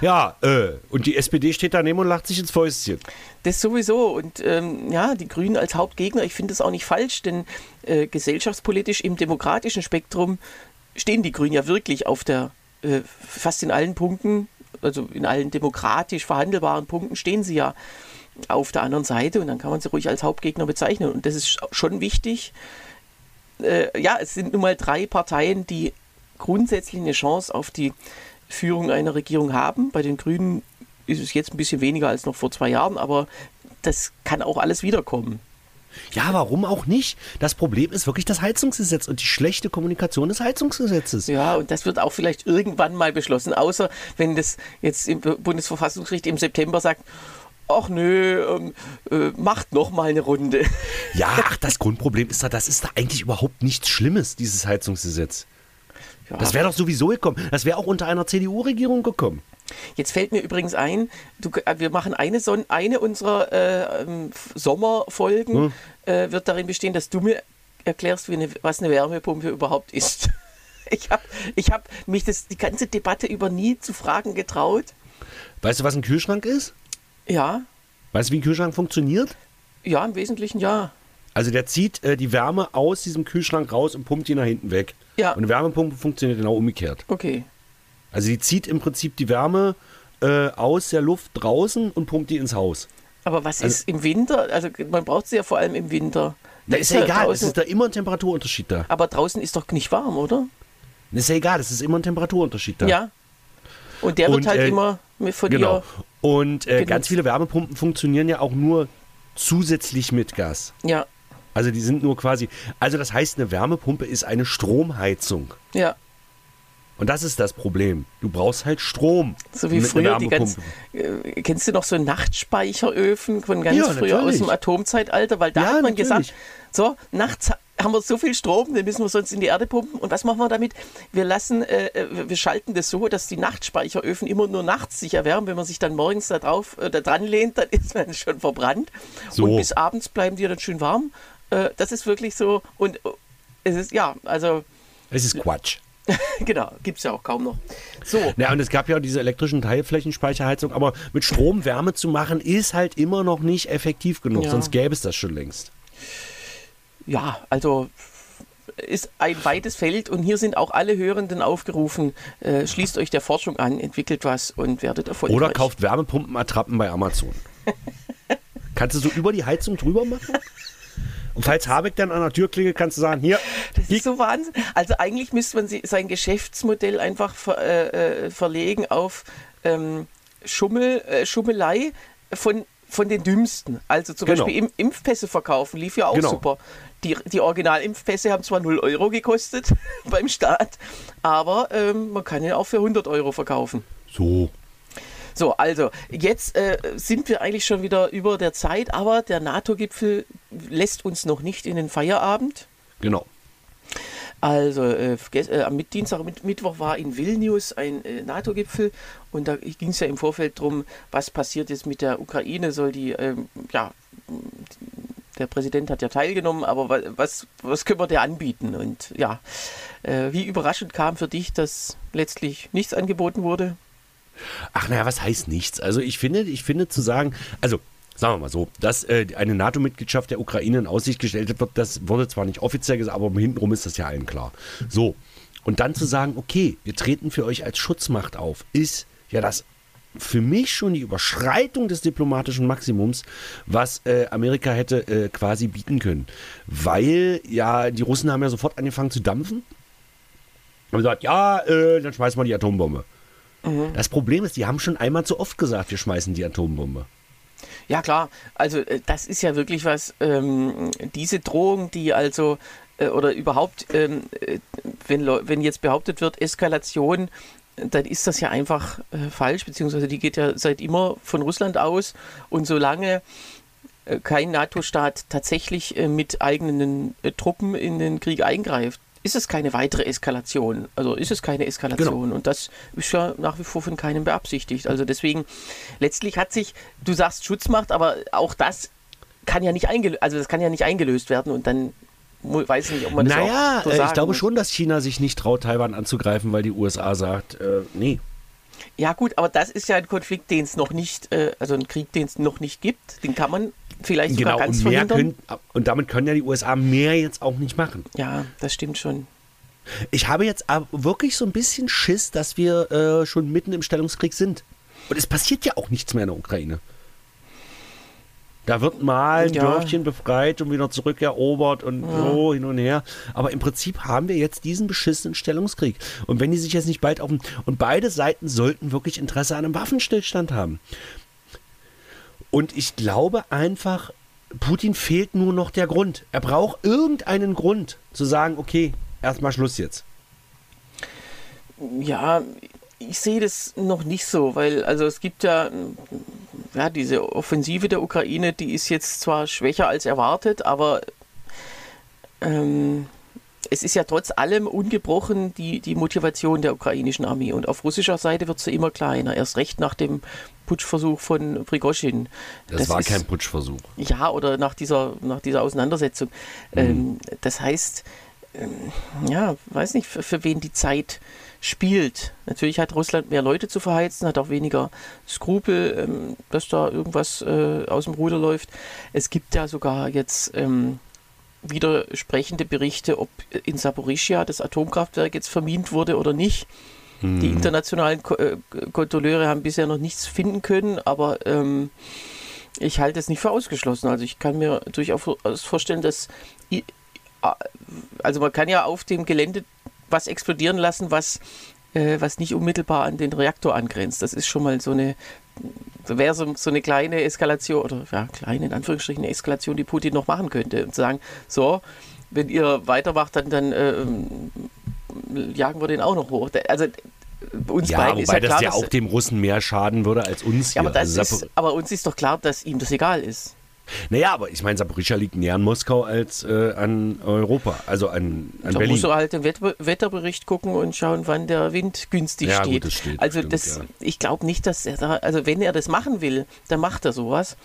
[SPEAKER 3] Ja, äh, und die SPD steht daneben und lacht sich ins Fäustchen.
[SPEAKER 2] Das sowieso. Und ähm, ja, die Grünen als Hauptgegner, ich finde das auch nicht falsch, denn äh, gesellschaftspolitisch im demokratischen Spektrum stehen die Grünen ja wirklich auf der, äh, fast in allen Punkten, also in allen demokratisch verhandelbaren Punkten stehen sie ja auf der anderen Seite und dann kann man sie ruhig als Hauptgegner bezeichnen. Und das ist schon wichtig. Äh, ja, es sind nun mal drei Parteien, die grundsätzlich eine Chance auf die Führung einer Regierung haben. Bei den Grünen ist es jetzt ein bisschen weniger als noch vor zwei Jahren, aber das kann auch alles wiederkommen.
[SPEAKER 3] Ja, warum auch nicht? Das Problem ist wirklich das Heizungsgesetz und die schlechte Kommunikation des Heizungsgesetzes.
[SPEAKER 2] Ja, und das wird auch vielleicht irgendwann mal beschlossen, außer wenn das jetzt im Bundesverfassungsgericht im September sagt, ach nö, ähm, äh, macht noch mal eine Runde.
[SPEAKER 3] Ja, ach, das Grundproblem ist da, das ist da eigentlich überhaupt nichts Schlimmes, dieses Heizungsgesetz.
[SPEAKER 2] Ja.
[SPEAKER 3] Das wäre doch sowieso gekommen. Das wäre auch unter einer CDU-Regierung gekommen.
[SPEAKER 2] Jetzt fällt mir übrigens ein, du, äh, wir machen eine, Son eine unserer äh, ähm, Sommerfolgen,
[SPEAKER 3] Hm.
[SPEAKER 2] äh, wird darin bestehen, dass du mir erklärst, eine, was eine Wärmepumpe überhaupt ist. Ich habe ich hab mich das, die ganze Debatte über nie zu fragen getraut.
[SPEAKER 3] Weißt du, was ein Kühlschrank ist?
[SPEAKER 2] Ja,
[SPEAKER 3] Weißt du, wie ein Kühlschrank funktioniert?
[SPEAKER 2] ja, im Wesentlichen ja.
[SPEAKER 3] Also der zieht äh, die Wärme aus diesem Kühlschrank raus und pumpt die nach hinten weg.
[SPEAKER 2] Ja.
[SPEAKER 3] Und eine Wärmepumpe funktioniert genau umgekehrt.
[SPEAKER 2] Okay.
[SPEAKER 3] Also die zieht im Prinzip die Wärme äh, aus der Luft draußen und pumpt die ins Haus.
[SPEAKER 2] Aber was
[SPEAKER 3] Also-
[SPEAKER 2] ist im Winter? Also man braucht sie ja vor allem im Winter.
[SPEAKER 3] Da ist ja egal, es
[SPEAKER 2] draußen,
[SPEAKER 3] ist da immer ein Temperaturunterschied da.
[SPEAKER 2] aber draußen ist doch nicht warm, oder?
[SPEAKER 3] Das ist ja egal, es ist immer ein Temperaturunterschied da.
[SPEAKER 2] Ja. Und der wird
[SPEAKER 3] Und,
[SPEAKER 2] halt
[SPEAKER 3] äh,
[SPEAKER 2] immer mit von
[SPEAKER 3] Genau.
[SPEAKER 2] ihr.
[SPEAKER 3] Und äh, ganz viele Wärmepumpen funktionieren ja auch nur zusätzlich mit Gas.
[SPEAKER 2] Ja,
[SPEAKER 3] Also die sind nur quasi, also das heißt, eine Wärmepumpe ist eine Stromheizung.
[SPEAKER 2] ja.
[SPEAKER 3] Und das ist das Problem. Du brauchst halt Strom.
[SPEAKER 2] So wie früher die ganz.
[SPEAKER 3] Wärmepumpe.
[SPEAKER 2] Äh, kennst du noch so Nachtspeicheröfen von ganz
[SPEAKER 3] Ja,
[SPEAKER 2] früher aus
[SPEAKER 3] natürlich.
[SPEAKER 2] dem Atomzeitalter? Weil da
[SPEAKER 3] Ja,
[SPEAKER 2] hat man
[SPEAKER 3] natürlich.
[SPEAKER 2] gesagt, so, nachts ha- haben wir so viel Strom, den müssen wir sonst in die Erde pumpen. Und was machen wir damit? Wir lassen, äh, äh, wir schalten das so, dass die Nachtspeicheröfen immer nur nachts sich erwärmen. Wenn man sich dann morgens da drauf, äh, da dran lehnt, dann ist man schon verbrannt.
[SPEAKER 3] So.
[SPEAKER 2] Und bis abends bleiben die dann schön warm. Äh, das ist wirklich so. Und äh, es ist, ja, also,
[SPEAKER 3] Es ist Quatsch.
[SPEAKER 2] genau, gibt es ja auch kaum noch. So.
[SPEAKER 3] Ja, und es gab ja auch diese elektrischen Teilflächenspeicherheizung, aber mit Strom Wärme zu machen, ist halt immer noch nicht effektiv genug,
[SPEAKER 2] Ja.
[SPEAKER 3] sonst gäbe es das schon längst.
[SPEAKER 2] Ja, also ist ein weites Feld und hier sind auch alle Hörenden aufgerufen, äh, schließt euch der Forschung an, entwickelt was und werdet erfolgreich.
[SPEAKER 3] Oder kauft Wärmepumpenattrappen bei Amazon. Kannst du so über die Heizung drüber machen? Und falls Habeck dann an der Tür klingelt, kannst du sagen, hier,
[SPEAKER 2] Das ist so Wahnsinn. Also eigentlich müsste man sein Geschäftsmodell einfach ver, äh, äh, verlegen auf ähm, Schummel, äh, Schummelei von, von den Dümmsten. Also zum
[SPEAKER 3] Genau.
[SPEAKER 2] Beispiel im, Impfpässe verkaufen, lief ja auch
[SPEAKER 3] Genau.
[SPEAKER 2] super. Die, die Original-Impfpässe haben zwar 0 Euro gekostet beim Staat, aber ähm, man kann ihn auch für 100 Euro verkaufen.
[SPEAKER 3] so.
[SPEAKER 2] So, also jetzt äh, sind wir eigentlich schon wieder über der Zeit, aber der NATO-Gipfel lässt uns noch nicht in den Feierabend.
[SPEAKER 3] Genau.
[SPEAKER 2] Also äh, äh, am Dienstag, mit, Mittwoch war in Vilnius ein äh, NATO-Gipfel und da ging es ja im Vorfeld darum, was passiert jetzt mit der Ukraine, soll die, ähm, ja, der Präsident hat ja teilgenommen, aber wa- was, was können wir der anbieten? Und ja, äh, wie überraschend kam für dich, dass letztlich nichts angeboten wurde?
[SPEAKER 3] Ach naja, was heißt nichts? Also ich finde, ich finde zu sagen, also sagen wir mal so, dass äh, eine NATO-Mitgliedschaft der Ukraine in Aussicht gestellt wird, das wurde zwar nicht offiziell gesagt, aber hintenrum ist das ja allen klar. So. Und dann zu sagen, okay, wir treten für euch als Schutzmacht auf, ist ja das für mich schon die Überschreitung des diplomatischen Maximums, was äh, Amerika hätte äh, quasi bieten können. Weil ja, die Russen haben ja sofort angefangen zu dampfen. Und gesagt, ja, äh, dann schmeißen wir die Atombombe. Das Problem ist, die haben schon einmal zu oft gesagt, wir schmeißen die Atombombe.
[SPEAKER 2] Ja klar, also äh, das ist ja wirklich was, ähm, diese Drohung, die also, äh, oder überhaupt, ähm, äh, wenn, wenn jetzt behauptet wird, Eskalation, dann ist das ja einfach äh, falsch, beziehungsweise die geht ja seit immer von Russland aus. Und solange äh, kein NATO-Staat tatsächlich mit eigenen Truppen in den Krieg eingreift, ist es keine weitere Eskalation. Also ist es keine Eskalation. Und das ist ja nach wie vor von keinem beabsichtigt. Also deswegen, letztlich hat sich, du sagst Schutzmacht, aber auch das kann ja nicht eingelöst, also das kann ja nicht eingelöst werden und dann weiß ich nicht, ob man das
[SPEAKER 3] Naja,
[SPEAKER 2] auch so
[SPEAKER 3] äh, ich glaube schon, dass China sich nicht traut, Taiwan anzugreifen, weil die USA sagt, äh, nee.
[SPEAKER 2] Ja gut, aber das ist ja ein Konflikt, den es noch nicht, äh, also ein Krieg, den es noch nicht gibt. Den kann man vielleicht sogar
[SPEAKER 3] Genau,
[SPEAKER 2] ganz
[SPEAKER 3] und, mehr
[SPEAKER 2] verhindern.
[SPEAKER 3] können, und damit können ja die USA mehr jetzt auch nicht machen.
[SPEAKER 2] Ja, das stimmt schon.
[SPEAKER 3] Ich habe jetzt wirklich so ein bisschen Schiss, dass wir äh, schon mitten im Stellungskrieg sind. Und es passiert ja auch nichts mehr in der Ukraine. Da wird mal ein
[SPEAKER 2] Ja.
[SPEAKER 3] Dörfchen befreit und wieder zurückerobert und so hin und her. Aber im Prinzip haben wir jetzt diesen beschissenen Stellungskrieg. Und wenn die sich jetzt nicht bald auf... Und beide Seiten sollten wirklich Interesse an einem Waffenstillstand haben. Und ich glaube einfach, Putin fehlt nur noch der Grund. Er braucht irgendeinen Grund zu sagen, okay, erstmal Schluss jetzt.
[SPEAKER 2] Ja, ich sehe das noch nicht so, weil also es gibt ja, ja diese Offensive der Ukraine, die ist jetzt zwar schwächer als erwartet, aber ähm, es ist ja trotz allem ungebrochen die, die Motivation der ukrainischen Armee. Und auf russischer Seite wird sie immer kleiner. Erst recht nach dem Putschversuch von Prigoschin.
[SPEAKER 3] Das, das war ist, kein Putschversuch.
[SPEAKER 2] Ja, oder nach dieser, nach dieser Auseinandersetzung. Mhm. Ähm, das heißt, ähm, ja, weiß nicht, für, für wen die Zeit spielt. Natürlich hat Russland mehr Leute zu verheizen, hat auch weniger Skrupel, ähm, dass da irgendwas äh, aus dem Ruder läuft. Es gibt ja sogar jetzt ähm, widersprechende Berichte, ob in Saporischia das Atomkraftwerk jetzt vermint wurde oder nicht. Hm. Die internationalen Ko äh, Kontrolleure haben bisher noch nichts finden können, aber ähm, ich halte es nicht für ausgeschlossen. Also ich kann mir durchaus vorstellen, dass also man kann ja auf dem Gelände was explodieren lassen, was, äh, was nicht unmittelbar an den Reaktor angrenzt. Das ist schon mal so eine, wäre so, so eine kleine Eskalation, oder ja, kleine in Anführungsstrichen eine Eskalation, die Putin noch machen könnte. Und sagen, so, wenn ihr weitermacht, dann, dann äh, jagen wir den auch noch hoch. Also
[SPEAKER 3] uns ja, beiden wobei ist ja klar, das ja auch dem Russen mehr schaden würde als uns.
[SPEAKER 2] Ja, aber, also ist, aber uns ist doch klar, dass ihm das egal ist.
[SPEAKER 3] Naja, aber ich meine, Saporischja liegt näher an Moskau als äh, an Europa, also an, an da Berlin. Da
[SPEAKER 2] musst du halt den Wetterbericht gucken und schauen, wann der Wind günstig ja, steht. Gut, das steht. Also stimmt, das, ja. ich glaube nicht, dass er da, also wenn er das machen will, dann macht er sowas.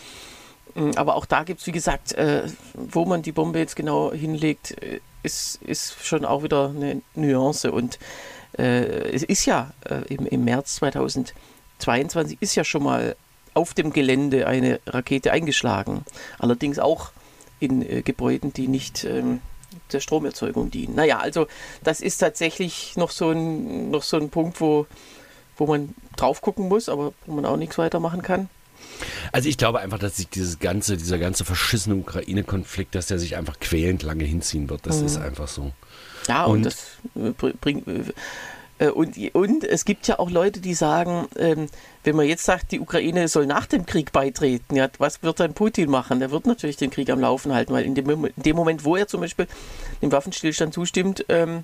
[SPEAKER 2] Mm, aber auch da gibt es, wie gesagt, äh, wo man die Bombe jetzt genau hinlegt, äh, ist, ist schon auch wieder eine Nuance. Und äh, es ist ja äh, im, im März 2022 ist ja schon mal auf dem Gelände eine Rakete eingeschlagen. Allerdings auch in äh, Gebäuden, die nicht ähm, der Stromerzeugung dienen. Naja, also das ist tatsächlich noch so ein, noch so ein Punkt, wo, wo man drauf gucken muss, aber wo man auch nichts weiter machen kann.
[SPEAKER 3] Also ich glaube einfach, dass sich dieses ganze, dieser ganze verschissene Ukraine-Konflikt, dass der sich einfach quälend lange hinziehen wird. Das mhm. ist einfach so.
[SPEAKER 2] Ja, und, und das äh, bringt äh, und, und es gibt ja auch Leute, die sagen, ähm, wenn man jetzt sagt, die Ukraine soll nach dem Krieg beitreten, ja, was wird dann Putin machen? Der wird natürlich den Krieg am Laufen halten, weil in dem, in dem Moment, wo er zum Beispiel dem Waffenstillstand zustimmt, ähm,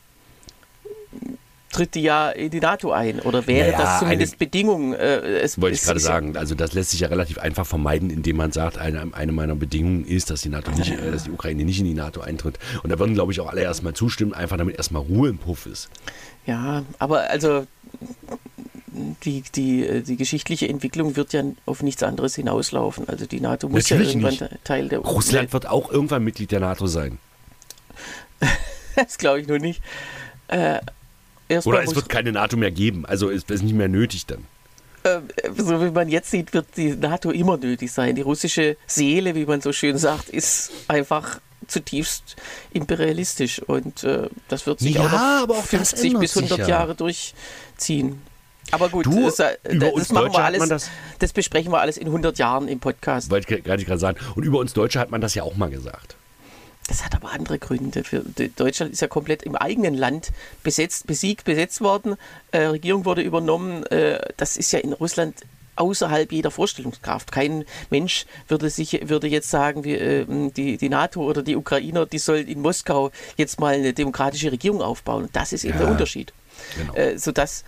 [SPEAKER 2] tritt die ja in die NATO ein. Oder wäre naja, das zumindest eine, Bedingung?
[SPEAKER 3] Äh, es, wollte ich gerade sagen. Also das lässt sich ja relativ einfach vermeiden, indem man sagt, eine, eine meiner Bedingungen ist, dass die NATO nicht, äh, dass die Ukraine nicht in die NATO eintritt. Und da würden, glaube ich, auch alle erstmal zustimmen, einfach damit erstmal Ruhe im Puff ist.
[SPEAKER 2] Ja, aber also die, die, die geschichtliche Entwicklung wird ja auf nichts anderes hinauslaufen. Also die NATO muss Natürlich ja irgendwann
[SPEAKER 3] nicht. Teil der Russland wird auch irgendwann Mitglied der NATO sein.
[SPEAKER 2] das glaube ich nur nicht. Äh,
[SPEAKER 3] Oder es wird keine NATO mehr geben. Also ist es nicht mehr nötig dann.
[SPEAKER 2] Äh, so wie man jetzt sieht, wird die NATO immer nötig sein. Die russische Seele, wie man so schön sagt, ist einfach zutiefst imperialistisch und äh, das wird sich
[SPEAKER 3] ja,
[SPEAKER 2] auch
[SPEAKER 3] noch
[SPEAKER 2] 50 bis 100 ja. Jahre durchziehen. Aber gut,
[SPEAKER 3] du, das, äh, das, machen wir
[SPEAKER 2] alles, das, das, besprechen wir alles in 100 Jahren im Podcast.
[SPEAKER 3] Wollte ich gerade sagen. Und über uns Deutsche hat man das ja auch mal gesagt.
[SPEAKER 2] Das hat aber andere Gründe. Für Deutschland ist ja komplett im eigenen Land besetzt, besiegt, besetzt worden. Äh, Regierung wurde übernommen. Äh, das ist ja in Russland außerhalb jeder Vorstellungskraft. Kein Mensch würde sich würde jetzt sagen, wie, äh, die, die NATO oder die Ukrainer, die sollen in Moskau jetzt mal eine demokratische Regierung aufbauen. Das ist eben ja, der Unterschied. Genau. Äh, sodass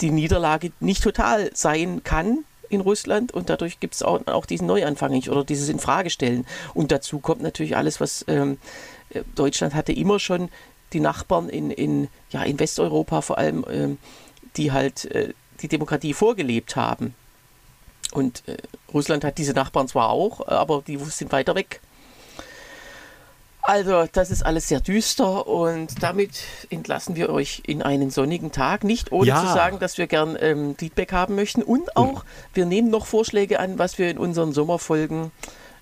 [SPEAKER 2] die Niederlage nicht total sein kann in Russland und dadurch gibt es auch, auch, diesen Neuanfang nicht oder dieses Infragestellen. Und dazu kommt natürlich alles, was ähm, Deutschland hatte immer schon die Nachbarn in, in, ja, in Westeuropa vor allem, ähm, die halt äh, die Demokratie vorgelebt haben. Und äh, Russland hat diese Nachbarn zwar auch, aber die sind weiter weg. Also, das ist alles sehr düster und damit entlassen wir euch in einen sonnigen Tag. Nicht ohne ja. zu sagen, dass wir gern ähm, Feedback haben möchten und auch, wir nehmen noch Vorschläge an, was wir in unseren Sommerfolgen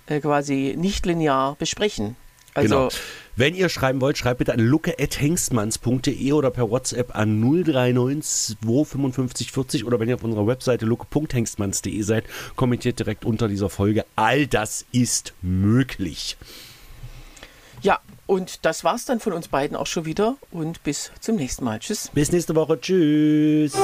[SPEAKER 2] äh, quasi nicht linear besprechen. Also,
[SPEAKER 3] genau. Wenn ihr schreiben wollt, schreibt bitte an lucke.hengstmanns.de oder per WhatsApp an 039 255 40 oder wenn ihr auf unserer Webseite lucke.hengstmanns.de seid, kommentiert direkt unter dieser Folge. All das ist möglich.
[SPEAKER 2] Ja, und das war's dann von uns beiden auch schon wieder und bis zum nächsten Mal. Tschüss.
[SPEAKER 3] Bis nächste Woche. Tschüss.